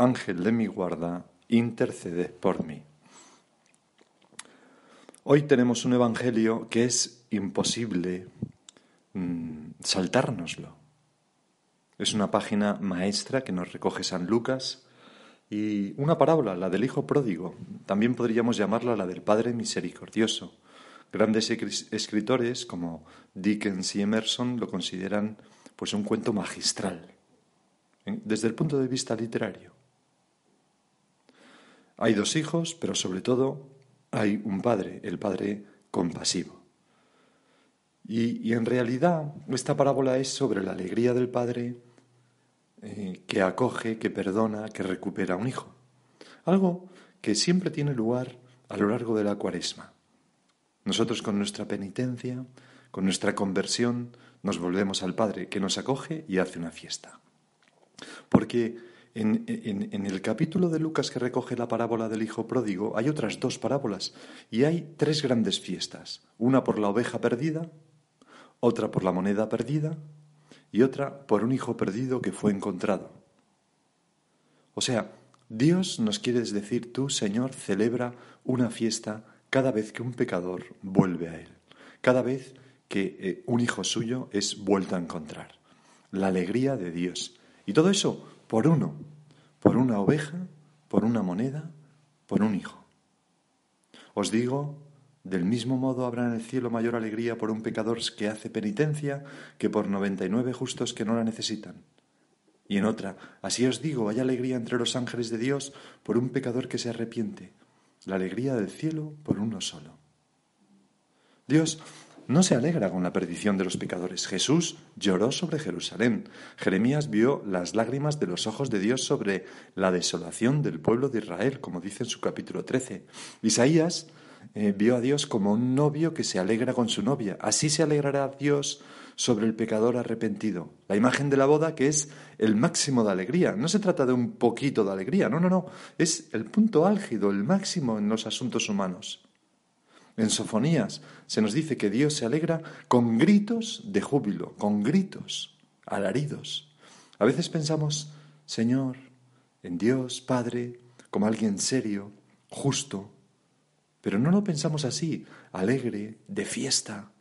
Ángel de mi guarda, intercede por mí. Hoy tenemos un Evangelio que es imposible mm, saltárnoslo. Es una página maestra que nos recoge San Lucas y una parábola, la del Hijo Pródigo. También podríamos llamarla la del Padre Misericordioso. Grandes escritores como Dickens y Emerson lo consideran pues un cuento magistral desde el punto de vista literario. Hay dos hijos, pero sobre todo hay un padre, el padre compasivo. Y, en realidad esta parábola es sobre la alegría del padre eh, que acoge, que perdona, que recupera a un hijo. Algo que siempre tiene lugar a lo largo de la cuaresma. Nosotros con nuestra penitencia, con nuestra conversión, nos volvemos al Padre que nos acoge y hace una fiesta. Porque en, el capítulo de Lucas que recoge la parábola del Hijo Pródigo hay otras dos parábolas y hay tres grandes fiestas. Una por la oveja perdida, otra por la moneda perdida y otra por un hijo perdido que fue encontrado. O sea, Dios nos quiere decir, tú, Señor, celebra una fiesta cada vez que un pecador vuelve a Él, cada vez que eh, un hijo suyo es vuelto a encontrar. La alegría de Dios. Y todo eso por uno, por una oveja, por una moneda, por un hijo. Os digo, del mismo modo habrá en el cielo mayor alegría por un pecador que hace penitencia que por noventa y nueve justos que no la necesitan. Y en otra, así os digo, hay alegría entre los ángeles de Dios por un pecador que se arrepiente, la alegría del cielo por uno solo. Dios no se alegra con la perdición de los pecadores. Jesús lloró sobre Jerusalén. Jeremías vio las lágrimas de los ojos de Dios sobre la desolación del pueblo de Israel, como dice en su capítulo 13. Isaías eh, vio a Dios como un novio que se alegra con su novia. Así se alegrará Dios sobre el pecador arrepentido. La imagen de la boda que es el máximo de alegría. No se trata de un poquito de alegría, no, no, no. Es el punto álgido, el máximo en los asuntos humanos. En Sofonías se nos dice que Dios se alegra con gritos de júbilo, con gritos, alaridos. A veces pensamos, Señor, en Dios, Padre, como alguien serio, justo, pero no lo pensamos así, alegre, de fiesta,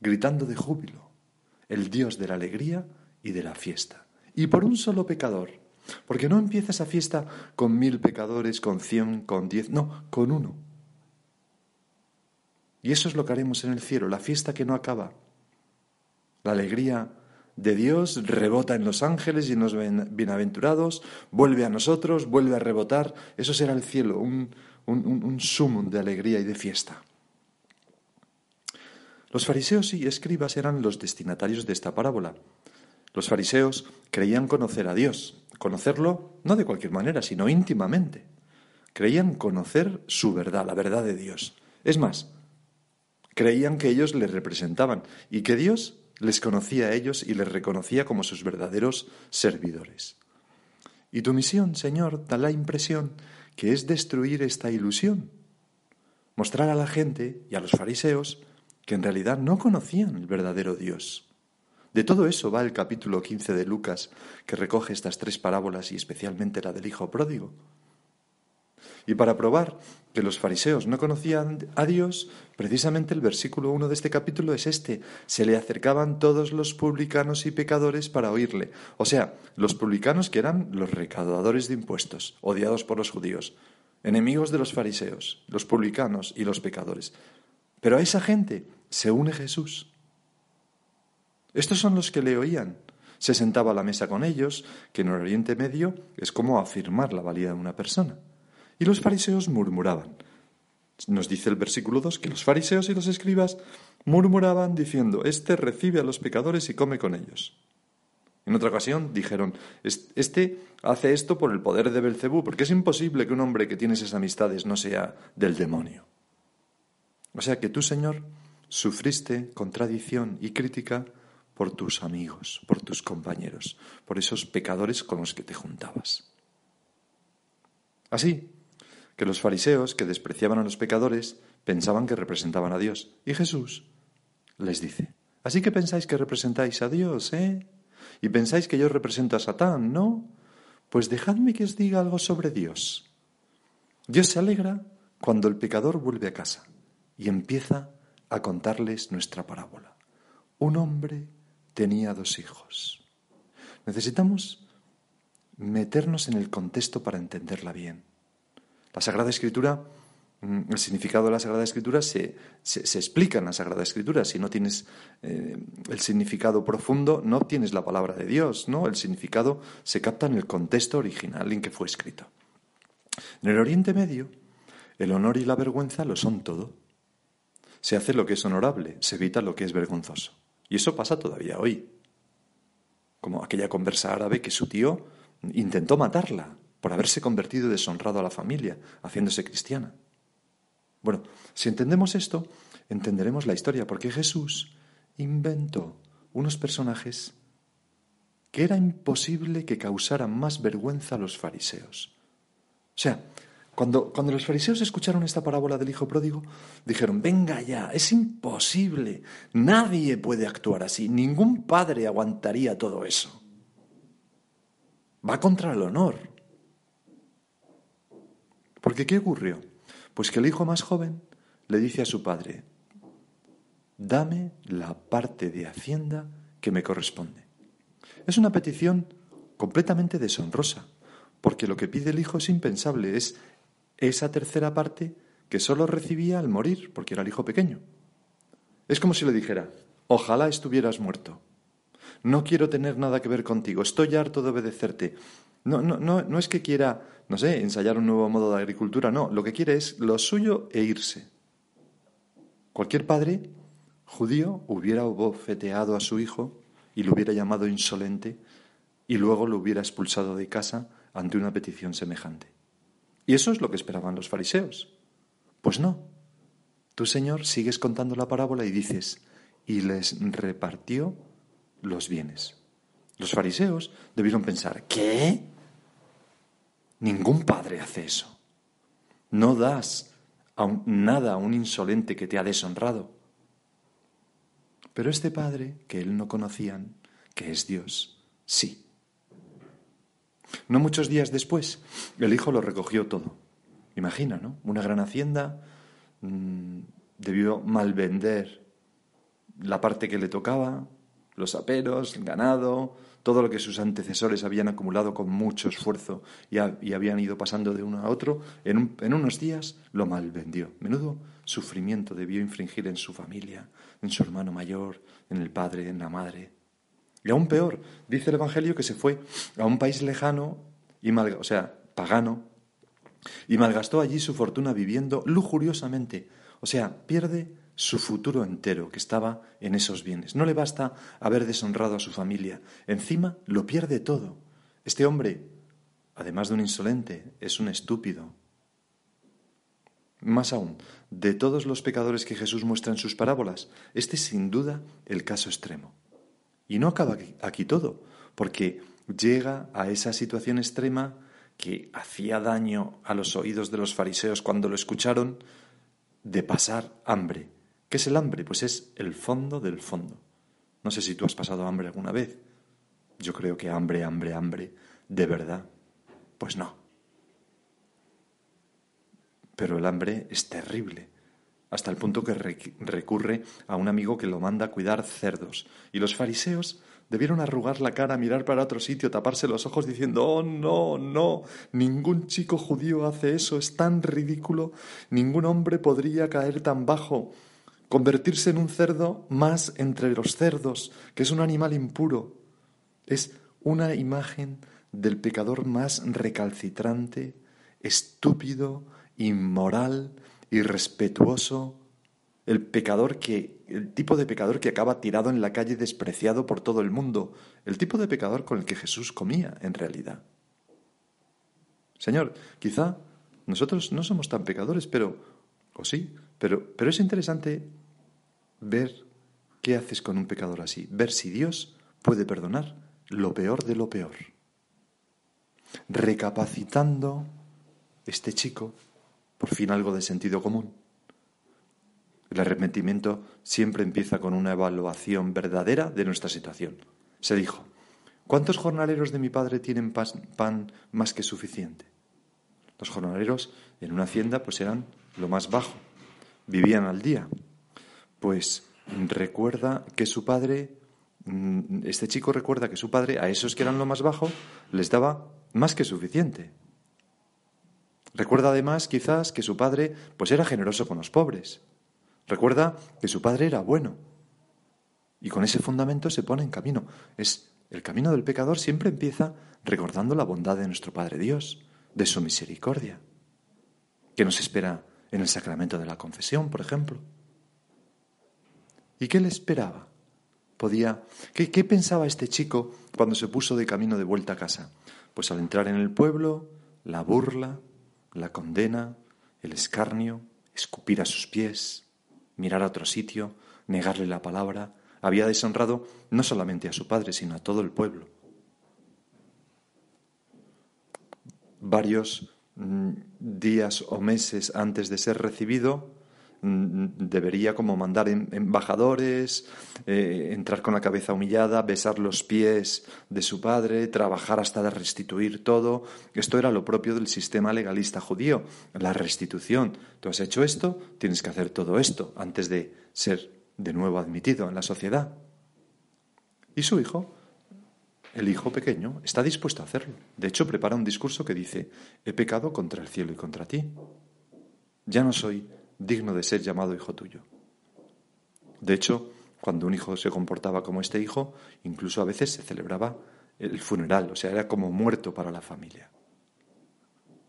gritando de júbilo, el Dios de la alegría y de la fiesta. Y por un solo pecador, porque no empieza esa fiesta con mil pecadores, con cien, con diez, no, con uno y eso es lo que haremos en el cielo, la fiesta que no acaba. La alegría de Dios rebota en los ángeles y en los bienaventurados, vuelve a nosotros, vuelve a rebotar. Eso será el cielo, un, un, sumum de alegría y de fiesta. Los fariseos y escribas eran los destinatarios de esta parábola. Los fariseos creían conocer a Dios, conocerlo no de cualquier manera, sino íntimamente. Creían conocer su verdad, la verdad de Dios. Es más, Creían que ellos les representaban y que Dios les conocía a ellos y les reconocía como sus verdaderos servidores. Y tu misión, Señor, da la impresión que es destruir esta ilusión, mostrar a la gente y a los fariseos que en realidad no conocían el verdadero Dios. De todo eso va el capítulo 15 de Lucas, que recoge estas tres parábolas y especialmente la del Hijo Pródigo. Y para probar que los fariseos no conocían a Dios, precisamente el versículo 1 de este capítulo es este. Se le acercaban todos los publicanos y pecadores para oírle. O sea, los publicanos que eran los recaudadores de impuestos, odiados por los judíos, enemigos de los fariseos, los publicanos y los pecadores. Pero a esa gente se une Jesús. Estos son los que le oían. Se sentaba a la mesa con ellos, que en el Oriente Medio es como afirmar la valía de una persona. Y los fariseos murmuraban. Nos dice el versículo 2 que los fariseos y los escribas murmuraban diciendo, Este recibe a los pecadores y come con ellos. En otra ocasión dijeron, este hace esto por el poder de Belcebú, porque es imposible que un hombre que tiene esas amistades no sea del demonio. O sea que tú, Señor, sufriste contradicción y crítica por tus amigos, por tus compañeros, por esos pecadores con los que te juntabas. Así que los fariseos que despreciaban a los pecadores pensaban que representaban a Dios. Y Jesús les dice, así que pensáis que representáis a Dios, ¿eh? Y pensáis que yo represento a Satán, ¿no? Pues dejadme que os diga algo sobre Dios. Dios se alegra cuando el pecador vuelve a casa y empieza a contarles nuestra parábola. Un hombre tenía dos hijos. Necesitamos meternos en el contexto para entenderla bien. La Sagrada Escritura, mm, el significado de la Sagrada Escritura se, explica en la Sagrada Escritura. Si no tienes eh, el significado profundo, no tienes la palabra de Dios, ¿no? El significado se capta en el contexto original en que fue escrito. En el Oriente Medio, el honor y la vergüenza lo son todo. Se hace lo que es honorable, se evita lo que es vergonzoso. Y eso pasa todavía hoy. Como aquella conversa árabe que su tío intentó matarla por haberse convertido deshonrado a la familia, haciéndose cristiana. Bueno, si entendemos esto, entenderemos la historia, porque Jesús inventó unos personajes que era imposible que causaran más vergüenza a los fariseos. O sea, cuando, cuando los fariseos escucharon esta parábola del Hijo Pródigo, dijeron, venga ya, es imposible, nadie puede actuar así, ningún padre aguantaría todo eso. Va contra el honor. Porque ¿qué ocurrió? Pues que el hijo más joven le dice a su padre, dame la parte de hacienda que me corresponde. Es una petición completamente deshonrosa, porque lo que pide el hijo es impensable, es esa tercera parte que solo recibía al morir, porque era el hijo pequeño. Es como si le dijera, ojalá estuvieras muerto. No quiero tener nada que ver contigo, estoy harto de obedecerte. No, no, no, es que quiera, no sé, ensayar un nuevo modo de agricultura, no, lo que quiere es lo suyo e irse. Cualquier padre judío hubiera bofeteado a su hijo y lo hubiera llamado insolente y luego lo hubiera expulsado de casa ante una petición semejante. Y eso es lo que esperaban los fariseos. Pues no. Tú, Señor, sigues contando la parábola y dices, y les repartió los bienes. Los fariseos debieron pensar, ¿qué? Ningún padre hace eso. No das nada a un insolente que te ha deshonrado. Pero este padre, que él no conocían, que es Dios, sí. No muchos días después, el hijo lo recogió todo. Imagina, ¿no? Una gran hacienda, mm, debió malvender la parte que le tocaba, los aperos, el ganado, todo lo que sus antecesores habían acumulado con mucho esfuerzo y, habían ido pasando de uno a otro, en, unos días lo malvendió. Menudo sufrimiento debió infringir en su familia, en su hermano mayor, en el padre, en la madre. Y aún peor, dice el Evangelio que se fue a un país lejano, y o sea, pagano, y malgastó allí su fortuna viviendo lujuriosamente. O sea, pierde su futuro entero que estaba en esos bienes. No le basta haber deshonrado a su familia, encima lo pierde todo. Este hombre, además de un insolente, es un estúpido. Más aún, de todos los pecadores que Jesús muestra en sus parábolas, este es sin duda el caso extremo. Y no acaba aquí todo, porque llega a esa situación extrema que hacía daño a los oídos de los fariseos cuando lo escucharon, de pasar hambre. ¿Qué es el hambre? Pues es el fondo del fondo. No sé si tú has pasado hambre alguna vez. Yo creo que hambre, hambre, hambre, de verdad. Pues no. Pero el hambre es terrible hasta el punto que recurre a un amigo que lo manda a cuidar cerdos. Y los fariseos debieron arrugar la cara, mirar para otro sitio, taparse los ojos diciendo, oh, no, no, ningún chico judío hace eso, es tan ridículo, ningún hombre podría caer tan bajo, convertirse en un cerdo más entre los cerdos, que es un animal impuro. Es una imagen del pecador más recalcitrante, estúpido, inmoral, irrespetuoso el pecador que, el tipo de pecador que acaba tirado en la calle despreciado por todo el mundo, el tipo de pecador con el que Jesús comía en realidad. Señor, quizá nosotros no somos tan pecadores, pero, o sí, pero, pero es interesante ver qué haces con un pecador así, ver si Dios puede perdonar lo peor de lo peor. Recapacitando, este chico, por fin algo de sentido común. El arrepentimiento siempre empieza con una evaluación verdadera de nuestra situación. Se dijo, ¿cuántos jornaleros de mi padre tienen pan más que suficiente? Los jornaleros en una hacienda pues eran lo más bajo, vivían al día. Pues recuerda que su padre, mm, este chico recuerda que su padre a esos que eran lo más bajo les daba más que suficiente. Recuerda además quizás que su padre pues era generoso con los pobres. Recuerda que su padre era bueno. Y con ese fundamento se pone en camino. Es el camino del pecador siempre empieza recordando la bondad de nuestro Padre Dios de su misericordia, que nos espera en el sacramento de la confesión, por ejemplo. ¿Y qué le esperaba? Podía. ¿Qué, ¿Qué, pensaba este chico cuando se puso de camino de vuelta a casa? Pues al entrar en el pueblo, la burla, la condena, el escarnio, escupir a sus pies, mirar a otro sitio, negarle la palabra, había deshonrado no solamente a su padre, sino a todo el pueblo. varios días o meses antes de ser recibido, mm, debería como mandar embajadores, eh, entrar con la cabeza humillada, besar los pies de su padre, trabajar hasta restituir todo. Esto era lo propio del sistema legalista judío, la restitución. Tú has hecho esto, tienes que hacer todo esto antes de ser de nuevo admitido en la sociedad. Y su hijo el hijo pequeño está dispuesto a hacerlo. De hecho, prepara un discurso que dice, he pecado contra el cielo y contra ti. Ya no soy digno de ser llamado hijo tuyo. De hecho, cuando un hijo se comportaba como este hijo, incluso a veces se celebraba el funeral, o sea, era como muerto para la familia.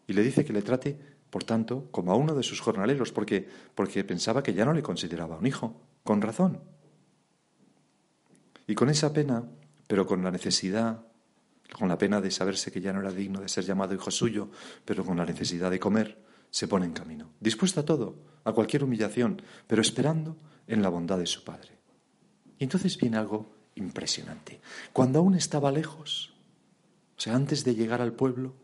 Y le dice que le trate, por tanto, como a uno de sus jornaleros, porque, porque pensaba que ya no le consideraba un hijo, con razón. Y con esa pena pero con la necesidad, con la pena de saberse que ya no era digno de ser llamado hijo suyo, pero con la necesidad de comer, se pone en camino, dispuesto a todo, a cualquier humillación, pero esperando en la bondad de su Padre. Y entonces viene algo impresionante. Cuando aún estaba lejos, o sea, antes de llegar al pueblo,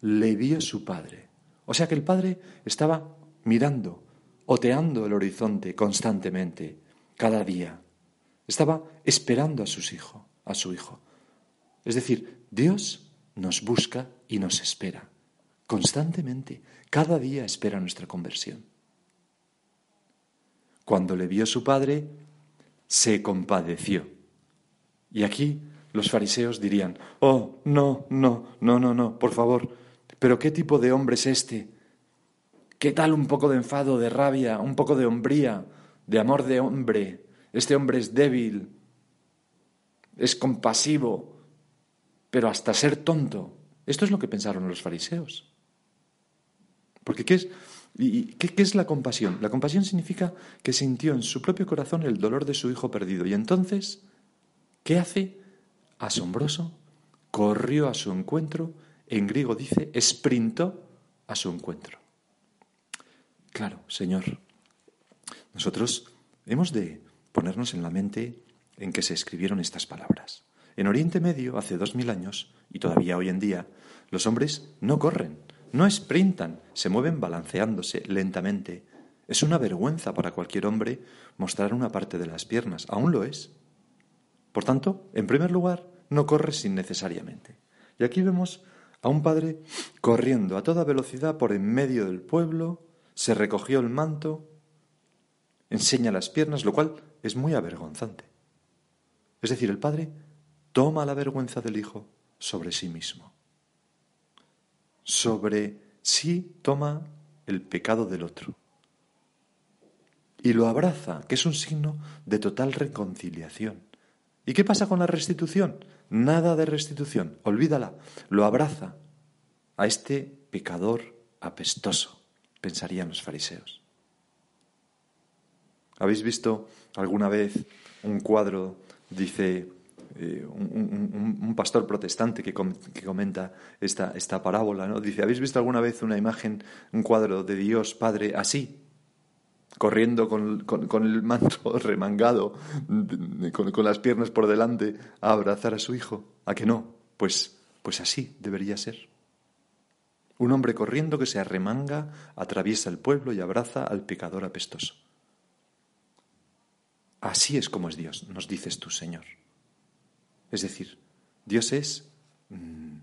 le vio su Padre. O sea que el Padre estaba mirando, oteando el horizonte constantemente, cada día, estaba esperando a sus hijos, a su hijo. Es decir, Dios nos busca y nos espera constantemente. Cada día espera nuestra conversión. Cuando le vio su padre, se compadeció. Y aquí los fariseos dirían, oh, no, no, no, no, no, por favor, pero ¿qué tipo de hombre es este? ¿Qué tal un poco de enfado, de rabia, un poco de hombría, de amor de hombre? Este hombre es débil, es compasivo, pero hasta ser tonto. Esto es lo que pensaron los fariseos. Porque ¿qué es, qué, es la compasión? La compasión significa que sintió en su propio corazón el dolor de su hijo perdido. Y entonces, ¿qué hace? Asombroso, corrió a su encuentro, en griego dice, sprintó a su encuentro. Claro, Señor, nosotros hemos de ponernos en la mente en que se escribieron estas palabras. En Oriente Medio, hace dos mil años, y todavía hoy en día, los hombres no corren, no sprintan, se mueven balanceándose lentamente. Es una vergüenza para cualquier hombre mostrar una parte de las piernas, aún lo es. Por tanto, en primer lugar, no corres innecesariamente. Y aquí vemos a un padre corriendo a toda velocidad por en medio del pueblo, se recogió el manto, enseña las piernas, lo cual es muy avergonzante. Es decir, el padre toma la vergüenza del hijo sobre sí mismo. Sobre sí toma el pecado del otro. Y lo abraza, que es un signo de total reconciliación. ¿Y qué pasa con la restitución? Nada de restitución, olvídala. Lo abraza a este pecador apestoso, pensarían los fariseos. ¿Habéis visto alguna vez un cuadro, dice eh, un, pastor protestante que, comenta esta, esta parábola, ¿no? Dice, ¿habéis visto alguna vez una imagen, un cuadro de Dios Padre así? corriendo con, el manto remangado, con, las piernas por delante, a abrazar a su hijo. ¿A que no? Pues, pues así debería ser. Un hombre corriendo que se arremanga, atraviesa el pueblo y abraza al pecador apestoso. Así es como es Dios, nos dices tú, Señor. Es decir, Dios es mm,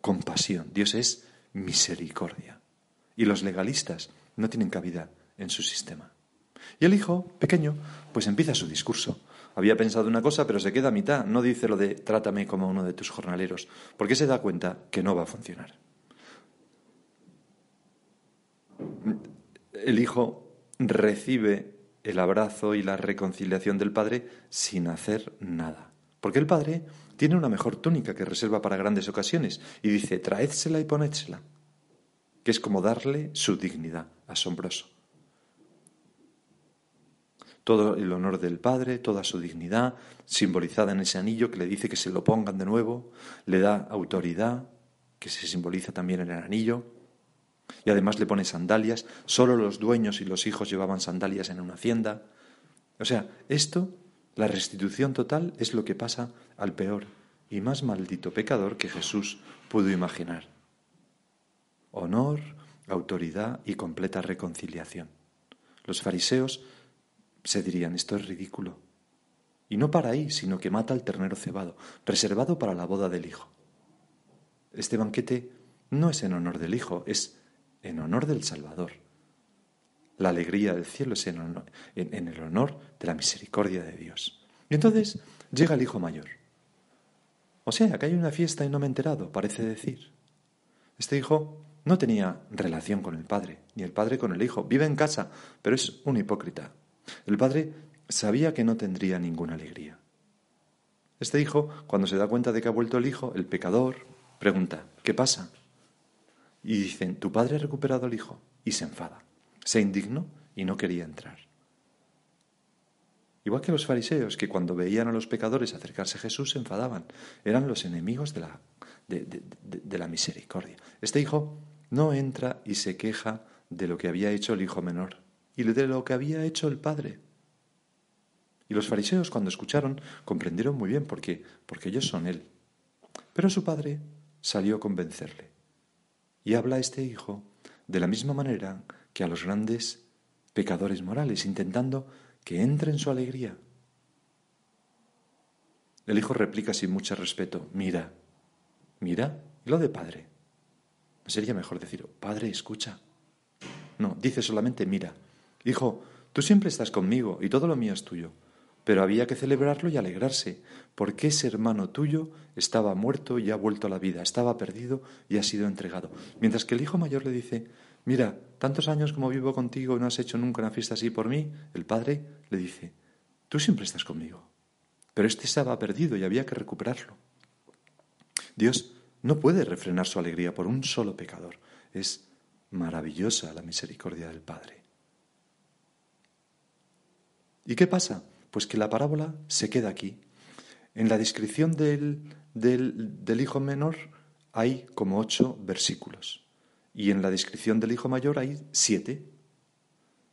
compasión, Dios es misericordia. Y los legalistas no tienen cabida en su sistema. Y el hijo, pequeño, pues empieza su discurso. Había pensado una cosa, pero se queda a mitad. No dice lo de trátame como uno de tus jornaleros, porque se da cuenta que no va a funcionar. El hijo recibe el abrazo y la reconciliación del padre sin hacer nada. Porque el padre tiene una mejor túnica que reserva para grandes ocasiones y dice, traédsela y ponédsela, que es como darle su dignidad, asombroso todo el honor del Padre, toda su dignidad, simbolizada en ese anillo que le dice que se lo pongan de nuevo, le da autoridad, que se simboliza también en el anillo, y además le pone sandalias, solo los dueños y los hijos llevaban sandalias en una hacienda. O sea, esto, la restitución total, es lo que pasa al peor y más maldito pecador que Jesús pudo imaginar. Honor, autoridad y completa reconciliación. Los fariseos se dirían, esto es ridículo. Y no para ahí, sino que mata al ternero cebado, reservado para la boda del Hijo. Este banquete no es en honor del Hijo, es en honor del Salvador. La alegría del cielo es en, en el honor de la misericordia de Dios. Y entonces llega el Hijo mayor. O sea, que hay una fiesta y no me he enterado, parece decir. Este hijo no tenía relación con el padre, ni el padre con el hijo. Vive en casa, pero es un hipócrita. El padre sabía que no tendría ninguna alegría. Este hijo, cuando se da cuenta de que ha vuelto el hijo, el pecador, pregunta, ¿qué pasa? Y dicen, tu padre ha recuperado al hijo. Y se enfada. Se indignó y no quería entrar. Igual que los fariseos, que cuando veían a los pecadores acercarse a Jesús se enfadaban. Eran los enemigos de la, de la misericordia. Este hijo no entra y se queja de lo que había hecho el hijo menor y de lo que había hecho el Padre. Y los fariseos cuando escucharon comprendieron muy bien por qué, porque ellos son Él. Pero su padre salió a convencerle. Y habla este hijo de la misma manera que a los grandes pecadores morales, intentando que entre en su alegría. El hijo replica sin mucho respeto, mira, mira, y lo de padre. Sería mejor decir, padre, escucha. No, dice solamente, mira, Hijo, tú siempre estás conmigo y todo lo mío es tuyo. Pero había que celebrarlo y alegrarse, porque ese hermano tuyo estaba muerto y ha vuelto a la vida, estaba perdido y ha sido entregado. Mientras que el hijo mayor le dice, mira, tantos años como vivo contigo y no has hecho nunca una fiesta así por mí, el padre le dice, tú siempre estás conmigo. Pero este estaba perdido y había que recuperarlo. Dios no puede refrenar su alegría por un solo pecador. Es maravillosa la misericordia del Padre. ¿Y qué pasa? Pues que la parábola se queda aquí. En la descripción del, del, hijo menor hay como ocho versículos y en la descripción del hijo mayor hay siete.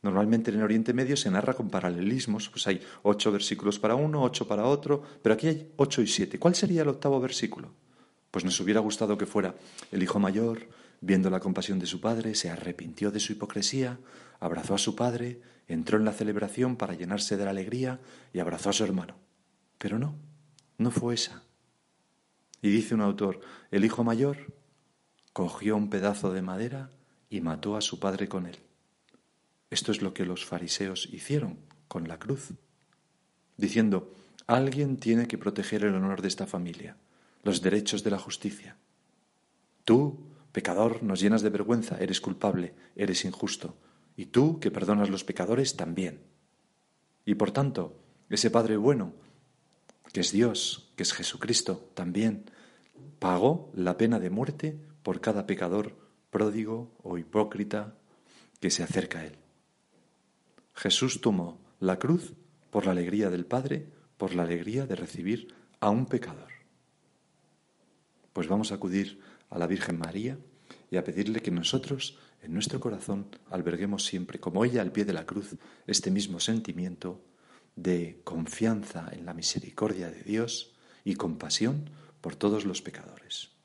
Normalmente en el Oriente Medio se narra con paralelismos, pues hay ocho versículos para uno, ocho para otro, pero aquí hay ocho y siete. ¿Cuál sería el octavo versículo? Pues nos hubiera gustado que fuera el hijo mayor, viendo la compasión de su padre, se arrepintió de su hipocresía, abrazó a su padre, entró en la celebración para llenarse de la alegría y abrazó a su hermano. Pero no, no fue esa. Y dice un autor, el hijo mayor cogió un pedazo de madera y mató a su padre con él. Esto es lo que los fariseos hicieron con la cruz, diciendo, alguien tiene que proteger el honor de esta familia, los derechos de la justicia. Tú, pecador, nos llenas de vergüenza, eres culpable, eres injusto, y tú, que perdonas los pecadores, también. Y por tanto, ese Padre bueno, que es Dios, que es Jesucristo, también pagó la pena de muerte por cada pecador pródigo o hipócrita que se acerca a Él. Jesús tomó la cruz por la alegría del Padre, por la alegría de recibir a un pecador. Pues vamos a acudir a la Virgen María y a pedirle que nosotros en nuestro corazón alberguemos siempre, como ella al pie de la cruz, este mismo sentimiento de confianza en la misericordia de Dios y compasión por todos los pecadores.